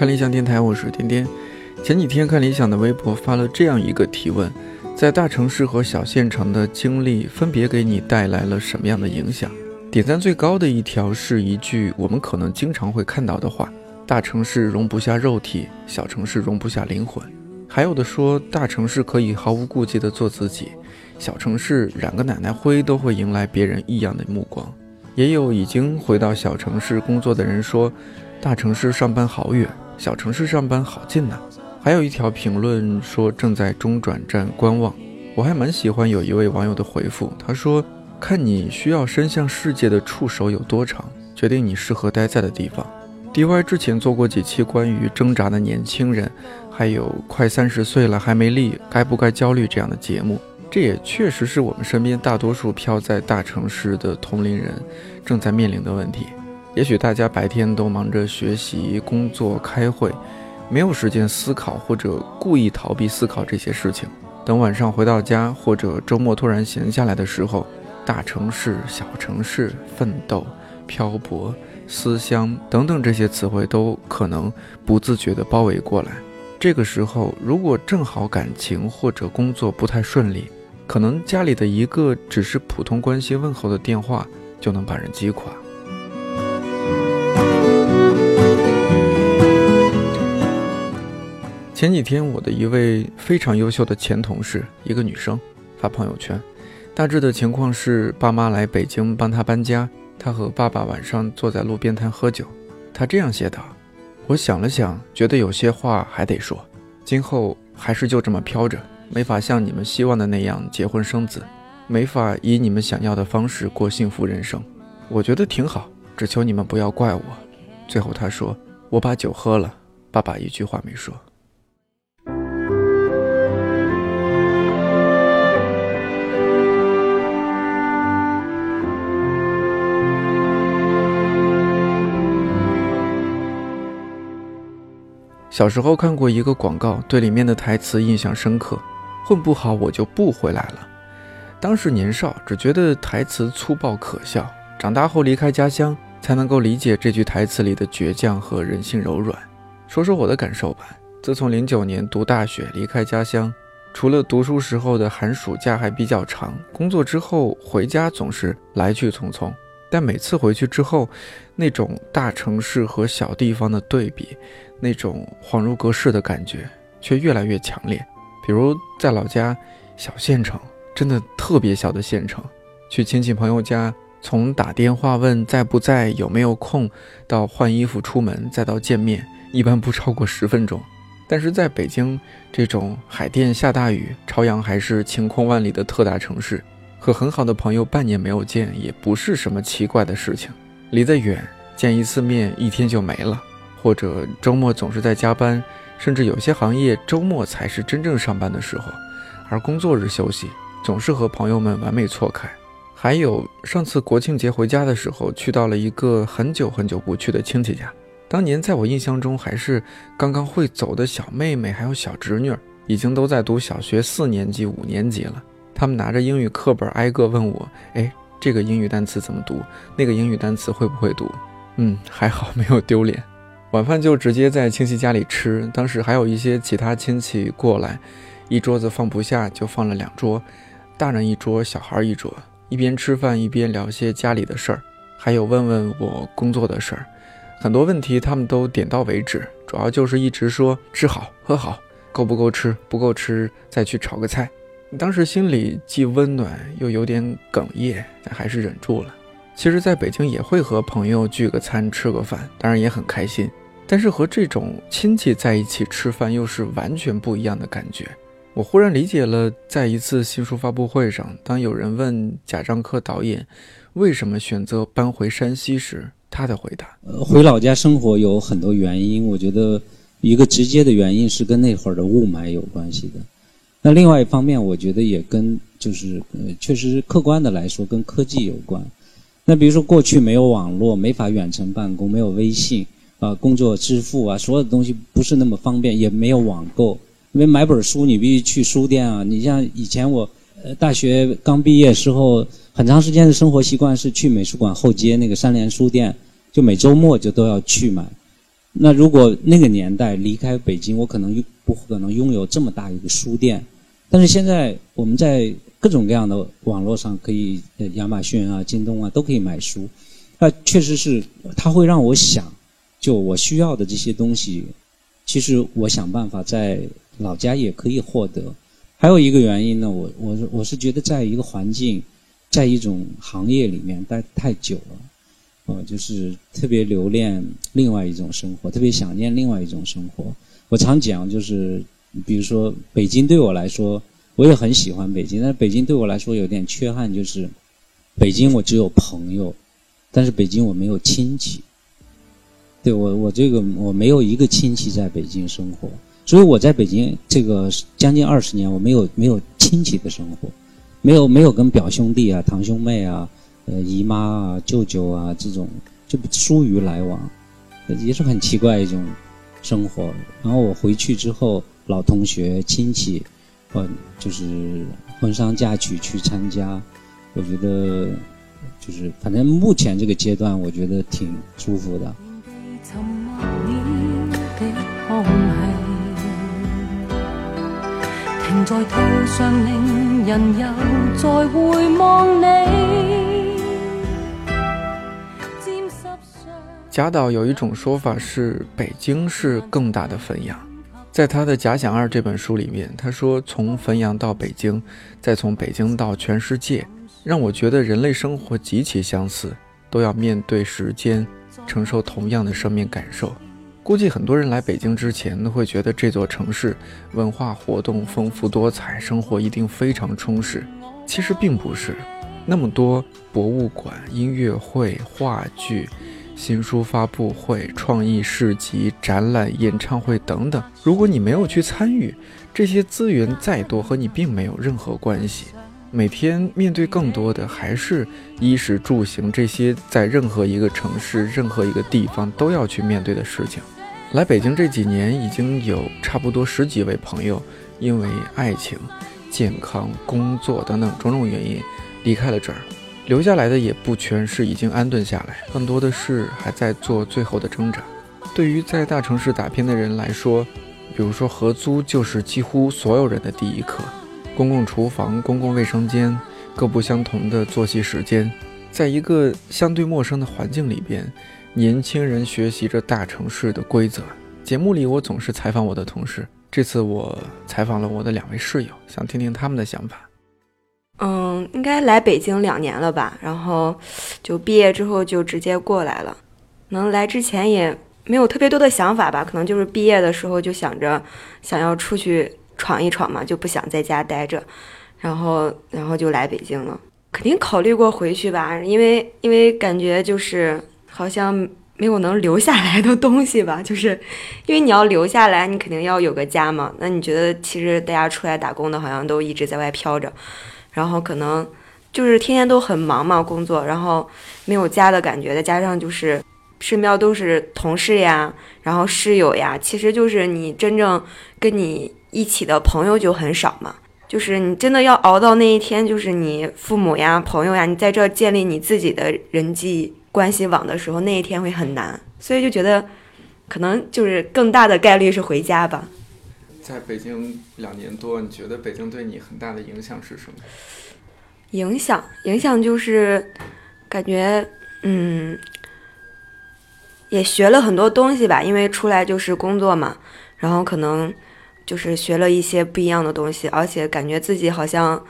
看理想电台，我是天天。前几天看理想的微博发了这样一个提问：在大城市和小县城的经历，分别给你带来了什么样的影响？点赞最高的一条是一句我们可能经常会看到的话：大城市容不下肉体，小城市容不下灵魂。还有的说，大城市可以毫无顾忌地做自己，小城市染个奶奶灰都会迎来别人异样的目光。也有已经回到小城市工作的人说，大城市上班好远，小城市上班好近呐。还有一条评论说正在中转站观望，我还蛮喜欢有一位网友的回复，他说：“看你需要伸向世界的触手有多长，决定你适合待在的地方。” DY 之前做过几期关于挣扎的年轻人。还有快三十岁了还没立，该不该焦虑这样的节目？这也确实是我们身边大多数漂在大城市的同龄人正在面临的问题。也许大家白天都忙着学习、工作、开会，没有时间思考，或者故意逃避思考这些事情。等晚上回到家，或者周末突然闲下来的时候，大城市、小城市、奋斗、漂泊、思乡等等这些词汇都可能不自觉地包围过来。这个时候，如果正好感情或者工作不太顺利，可能家里的一个只是普通关心问候的电话，就能把人击垮。前几天，我的一位非常优秀的前同事，一个女生，发朋友圈，大致的情况是，爸妈来北京帮她搬家，她和爸爸晚上坐在路边摊喝酒，她这样写道。我想了想，觉得有些话还得说。今后还是就这么飘着，没法像你们希望的那样结婚生子，没法以你们想要的方式过幸福人生。我觉得挺好，只求你们不要怪我。最后她说：“我把酒喝了。”爸爸一句话没说。小时候看过一个广告，对里面的台词印象深刻：“混不好我就不回来了。”当时年少，只觉得台词粗暴可笑。长大后离开家乡，才能够理解这句台词里的倔强和人性柔软。说说我的感受吧。自从零九年读大学离开家乡，除了读书时候的寒暑假还比较长，工作之后回家总是来去匆匆。但每次回去之后，那种大城市和小地方的对比，那种恍如隔世的感觉却越来越强烈。比如在老家小县城，真的特别小的县城，去亲戚朋友家，从打电话问在不在、有没有空，到换衣服出门，再到见面，一般不超过十分钟。但是在北京这种海淀下大雨、朝阳还是晴空万里的特大城市。和很好的朋友半年没有见，也不是什么奇怪的事情。离得远，见一次面一天就没了，或者周末总是在加班，甚至有些行业周末才是真正上班的时候，而工作日休息，总是和朋友们完美错开。还有上次国庆节回家的时候，去到了一个很久很久不去的亲戚家，当年在我印象中还是刚刚会走的小妹妹，还有小侄女，已经都在读小学四年级、五年级了。他们拿着英语课本挨个问我：“哎，这个英语单词怎么读？那个英语单词会不会读？”嗯，还好没有丢脸。晚饭就直接在亲戚家里吃。当时还有一些其他亲戚过来，一桌子放不下，就放了两桌，大人一桌，小孩一桌。一边吃饭一边聊些家里的事儿，还有问问我工作的事儿。很多问题他们都点到为止，主要就是一直说吃好喝好，够不够吃？不够吃再去炒个菜。当时心里既温暖又有点哽咽，但还是忍住了。其实，在北京也会和朋友聚个餐、吃个饭，当然也很开心。但是和这种亲戚在一起吃饭，又是完全不一样的感觉。我忽然理解了，在一次新书发布会上，当有人问贾樟柯导演为什么选择搬回山西时，他的回答：回老家生活有很多原因。我觉得一个直接的原因是跟那会儿的雾霾有关系的。那另外一方面，我觉得也跟就是呃，确实客观的来说，跟科技有关。那比如说过去没有网络，没法远程办公，没有微信啊，工作支付啊，所有的东西不是那么方便，也没有网购。因为买本书你必须去书店啊。你像以前我呃大学刚毕业时候，很长时间的生活习惯是去美术馆后街那个三联书店，就每周末就都要去买。那如果那个年代离开北京，我可能不可能拥有这么大一个书店。但是现在我们在各种各样的网络上可以，亚马逊啊、京东啊都可以买书。那确实是，它会让我想，就我需要的这些东西，其实我想办法在老家也可以获得。还有一个原因呢，我我我是觉得在一个环境，在一种行业里面待太久了，呃，就是特别留恋另外一种生活，特别想念另外一种生活。我常讲就是。比如说，北京对我来说，我也很喜欢北京。但是北京对我来说有点缺憾，就是北京我只有朋友，但是北京我没有亲戚。对我，我这个我没有一个亲戚在北京生活，所以我在北京这个将近二十年，我没有没有亲戚的生活，没有没有跟表兄弟啊、堂兄妹啊、呃姨妈啊、舅舅啊这种就疏于来往，也是很奇怪一种生活。然后我回去之后。老同学、亲戚，呃，就是婚丧嫁娶去参加，我觉得就是反正目前这个阶段，我觉得挺舒服的。停在途上，令人又再回望你贾岛有一种说法是，北京是更大的汾阳。在他的《假想二》这本书里面，他说：“从汾阳到北京，再从北京到全世界，让我觉得人类生活极其相似，都要面对时间，承受同样的生命感受。估计很多人来北京之前，都会觉得这座城市文化活动丰富多彩，生活一定非常充实。其实并不是，那么多博物馆、音乐会、话剧。”新书发布会、创意市集、展览、演唱会等等，如果你没有去参与，这些资源再多和你并没有任何关系。每天面对更多的还是衣食住行这些在任何一个城市、任何一个地方都要去面对的事情。来北京这几年，已经有差不多十几位朋友因为爱情、健康、工作等等种种原因离开了这儿。留下来的也不全是已经安顿下来，更多的是还在做最后的挣扎。对于在大城市打拼的人来说，比如说合租就是几乎所有人的第一课。公共厨房、公共卫生间，各不相同的作息时间，在一个相对陌生的环境里边，年轻人学习着大城市的规则。节目里我总是采访我的同事，这次我采访了我的两位室友，想听听他们的想法。应该来北京两年了吧，然后就毕业之后就直接过来了。能来之前也没有特别多的想法吧，可能就是毕业的时候就想着想要出去闯一闯嘛，就不想在家待着，然后然后就来北京了。肯定考虑过回去吧，因为 因为感觉就是好像没有能留下来的东西吧，就是因为你要留下来，你肯定要有个家嘛。那你觉得其实大家出来打工的好像都一直在外飘着。然后可能就是天天都很忙嘛，工作，然后没有家的感觉，再加上就是身边都是同事呀，然后室友呀，其实就是你真正跟你一起的朋友就很少嘛。就是你真的要熬到那一天，就是你父母呀、朋友呀，你在这建立你自己的人际关系网的时候，那一天会很难。所以就觉得，可能就是更大的概率是回家吧。在北京两年多，你觉得北京对你很大的影响是什么？影响，影响就是感觉，嗯，也学了很多东西吧。因为出来就是工作嘛，然后可能就是学了一些不一样的东西，而且感觉自己好像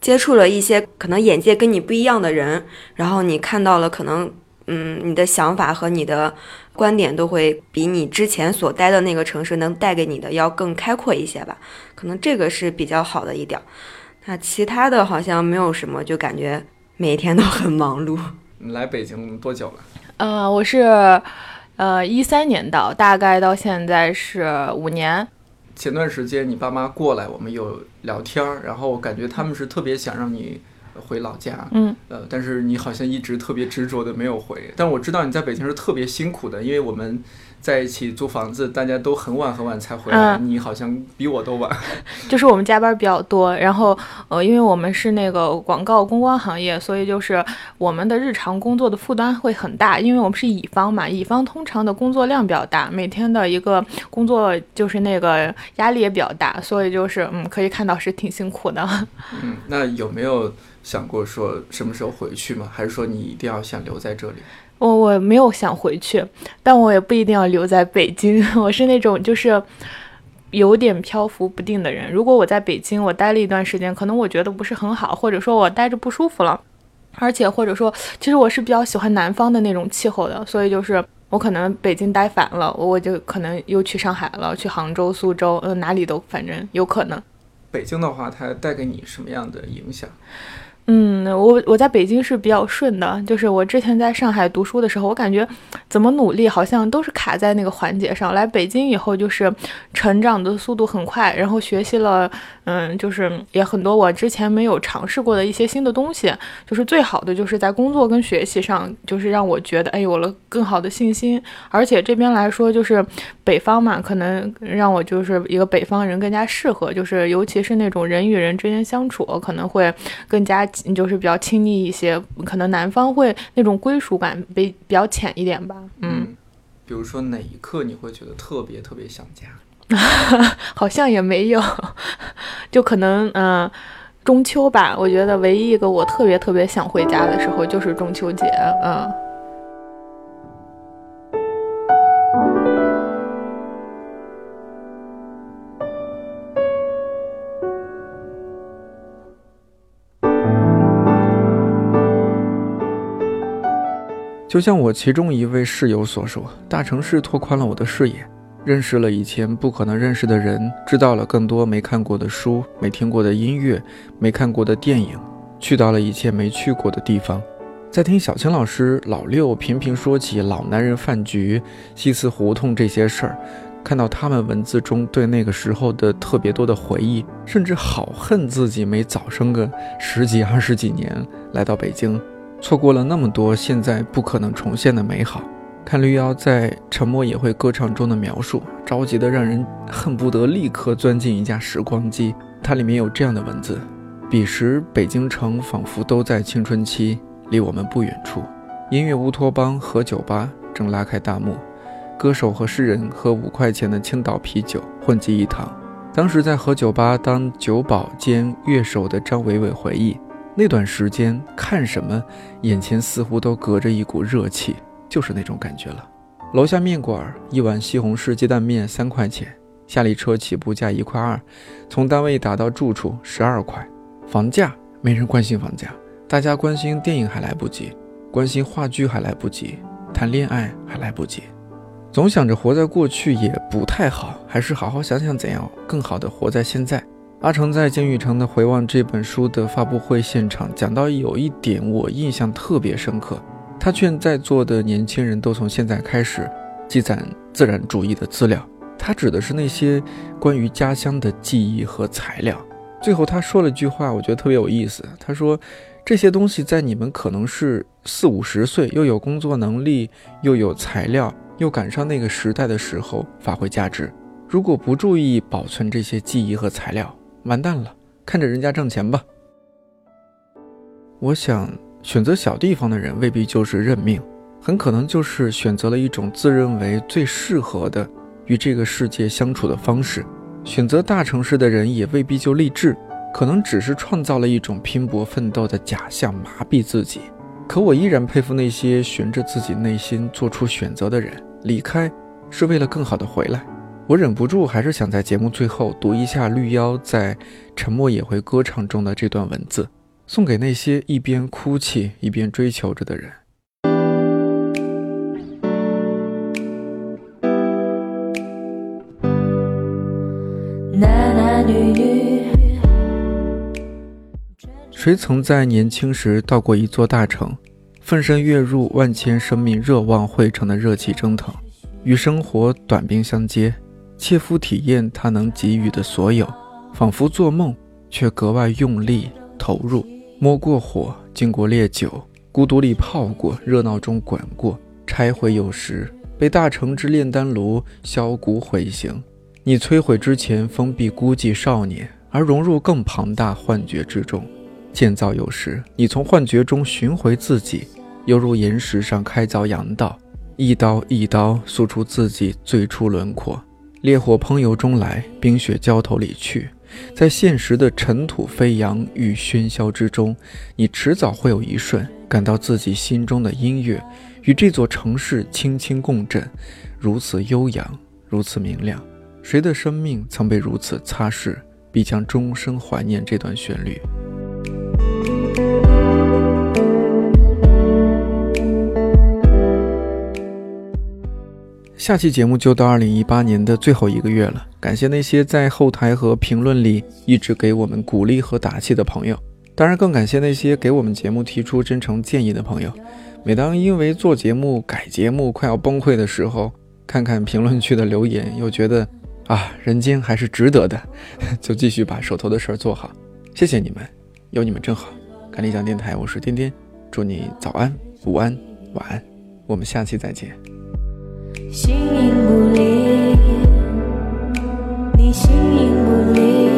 接触了一些可能眼界跟你不一样的人，然后你看到了可能，嗯，你的想法和你的。观点都会比你之前所待的那个城市能带给你的要更开阔一些吧，可能这个是比较好的一点。那其他的好像没有什么，就感觉每天都很忙碌。你来北京多久了？呃，我是呃一三年到，大概到现在是五年。前段时间你爸妈过来，我们有聊天儿，然后我感觉他们是特别想让你。回老家，嗯，呃，但是你好像一直特别执着的没有回。但我知道你在北京是特别辛苦的，因为我们在一起租房子，大家都很晚很晚才回来，嗯你好像比我都晚。就是我们加班比较多，然后呃，因为我们是那个广告公关行业，所以就是我们的日常工作的负担会很大，因为我们是乙方嘛，乙方通常的工作量比较大，每天的一个工作就是那个压力也比较大，所以就是嗯，可以看到是挺辛苦的。嗯，那有没有想过说什么时候回去吗？还是说你一定要想留在这里？我我没有想回去，但我也不一定要留在北京。我是那种就是有点漂浮不定的人。如果我在北京，我待了一段时间，可能我觉得不是很好，或者说我待着不舒服了，而且或者说，其实我是比较喜欢南方的那种气候的，所以就是我可能北京待烦了，我就可能又去上海了，去杭州、苏州，呃，哪里都反正有可能。北京的话，它带给你什么样的影响？嗯，我我在北京是比较顺的，就是我之前在上海读书的时候，我感觉怎么努力好像都是卡在那个环节上。来北京以后，就是成长的速度很快，然后学习了，嗯，就是也很多我之前没有尝试过的一些新的东西。就是最好的就是在工作跟学习上，就是让我觉得哎有了更好的信心。而且这边来说，就是北方嘛，可能让我就是一个北方人更加适合，就是尤其是那种人与人之间相处，可能会更加。就是比较亲密一些，可能南方会那种归属感比比较浅一点吧。嗯，比如说哪一刻你会觉得特别特别想家？好像也没有，就可能嗯、呃，中秋吧。我觉得唯一一个我特别特别想回家的时候就是中秋节。嗯。就像我其中一位室友所说，大城市拓宽了我的视野，认识了以前不可能认识的人，知道了更多没看过的书、没听过的音乐、没看过的电影，去到了以前没去过的地方。在听小青老师老六频频说起老男人饭局、西四胡同这些事儿，看到他们文字中对那个时候的特别多的回忆，甚至好恨自己没早生个十几二十几年来到北京。错过了那么多现在不可能重现的美好。看绿妖在《沉默也会歌唱》中的描述，着急的让人恨不得立刻钻进一架时光机。它里面有这样的文字：彼时北京城仿佛都在青春期，离我们不远处，音乐乌托邦和酒吧正拉开大幕，歌手和诗人喝五块钱的青岛啤酒混迹一堂。当时在和酒吧当酒保兼乐手的张伟伟回忆。那段时间看什么，眼前似乎都隔着一股热气，就是那种感觉了。楼下面馆一碗西红柿鸡蛋面三块钱，下里车起步价一块二，从单位打到住处十二块。房价没人关心房价，大家关心电影还来不及，关心话剧还来不及，谈恋爱还来不及。总想着活在过去也不太好，还是好好想想怎样更好的活在现在。阿成在金宇澄的《回望》这本书的发布会现场讲到有一点我印象特别深刻，他劝在座的年轻人都从现在开始积攒自然主义的资料，他指的是那些关于家乡的记忆和材料。最后他说了句话，我觉得特别有意思，他说这些东西在你们可能是四五十岁，又有工作能力，又有材料，又赶上那个时代的时候发挥价值。如果不注意保存这些记忆和材料，完蛋了，看着人家挣钱吧。我想，选择小地方的人未必就是认命，很可能就是选择了一种自认为最适合的与这个世界相处的方式。选择大城市的人也未必就励志，可能只是创造了一种拼搏奋斗的假象，麻痹自己。可我依然佩服那些循着自己内心做出选择的人，离开是为了更好的回来。我忍不住，还是想在节目最后读一下绿妖在《沉默也会歌唱》中的这段文字，送给那些一边哭泣一边追求着的人。男男女女，谁曾在年轻时到过一座大城，奋身跃入万千生命热望汇成的热气蒸腾，与生活短兵相接？切肤体验他能给予的所有，仿佛做梦，却格外用力投入。摸过火，敬过烈酒，孤独里泡过，热闹中滚过，拆毁有时，被大成之炼丹炉削骨毁形。你摧毁之前封闭孤寂少年，而融入更庞大幻觉之中。建造有时，你从幻觉中寻回自己，犹如岩石上开凿阳道，一刀一刀塑出自己最初轮廓。烈火烹油中来，冰雪浇头里去。在现实的尘土飞扬与喧嚣之中，你迟早会有一瞬感到自己心中的音乐与这座城市轻轻共振，如此悠扬，如此明亮。谁的生命曾被如此擦拭，必将终生怀念这段旋律。下期节目就到二零一八年的最后一个月了，感谢那些在后台和评论里一直给我们鼓励和打气的朋友，当然更感谢那些给我们节目提出真诚建议的朋友。每当因为做节目改节目快要崩溃的时候，看看评论区的留言，又觉得。啊，人间还是值得的，就继续把手头的事儿做好。谢谢你们，有你们真好。看理想电台，我是天天，祝你早安、午安、晚安，我们下期再见。形影不离，你形影不离，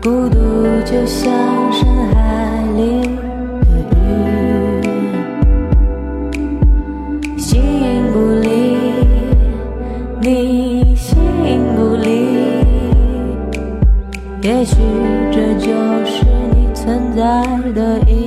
孤独就像深海里的鱼，形影不离，你形影不离。也许这就是你存在的意。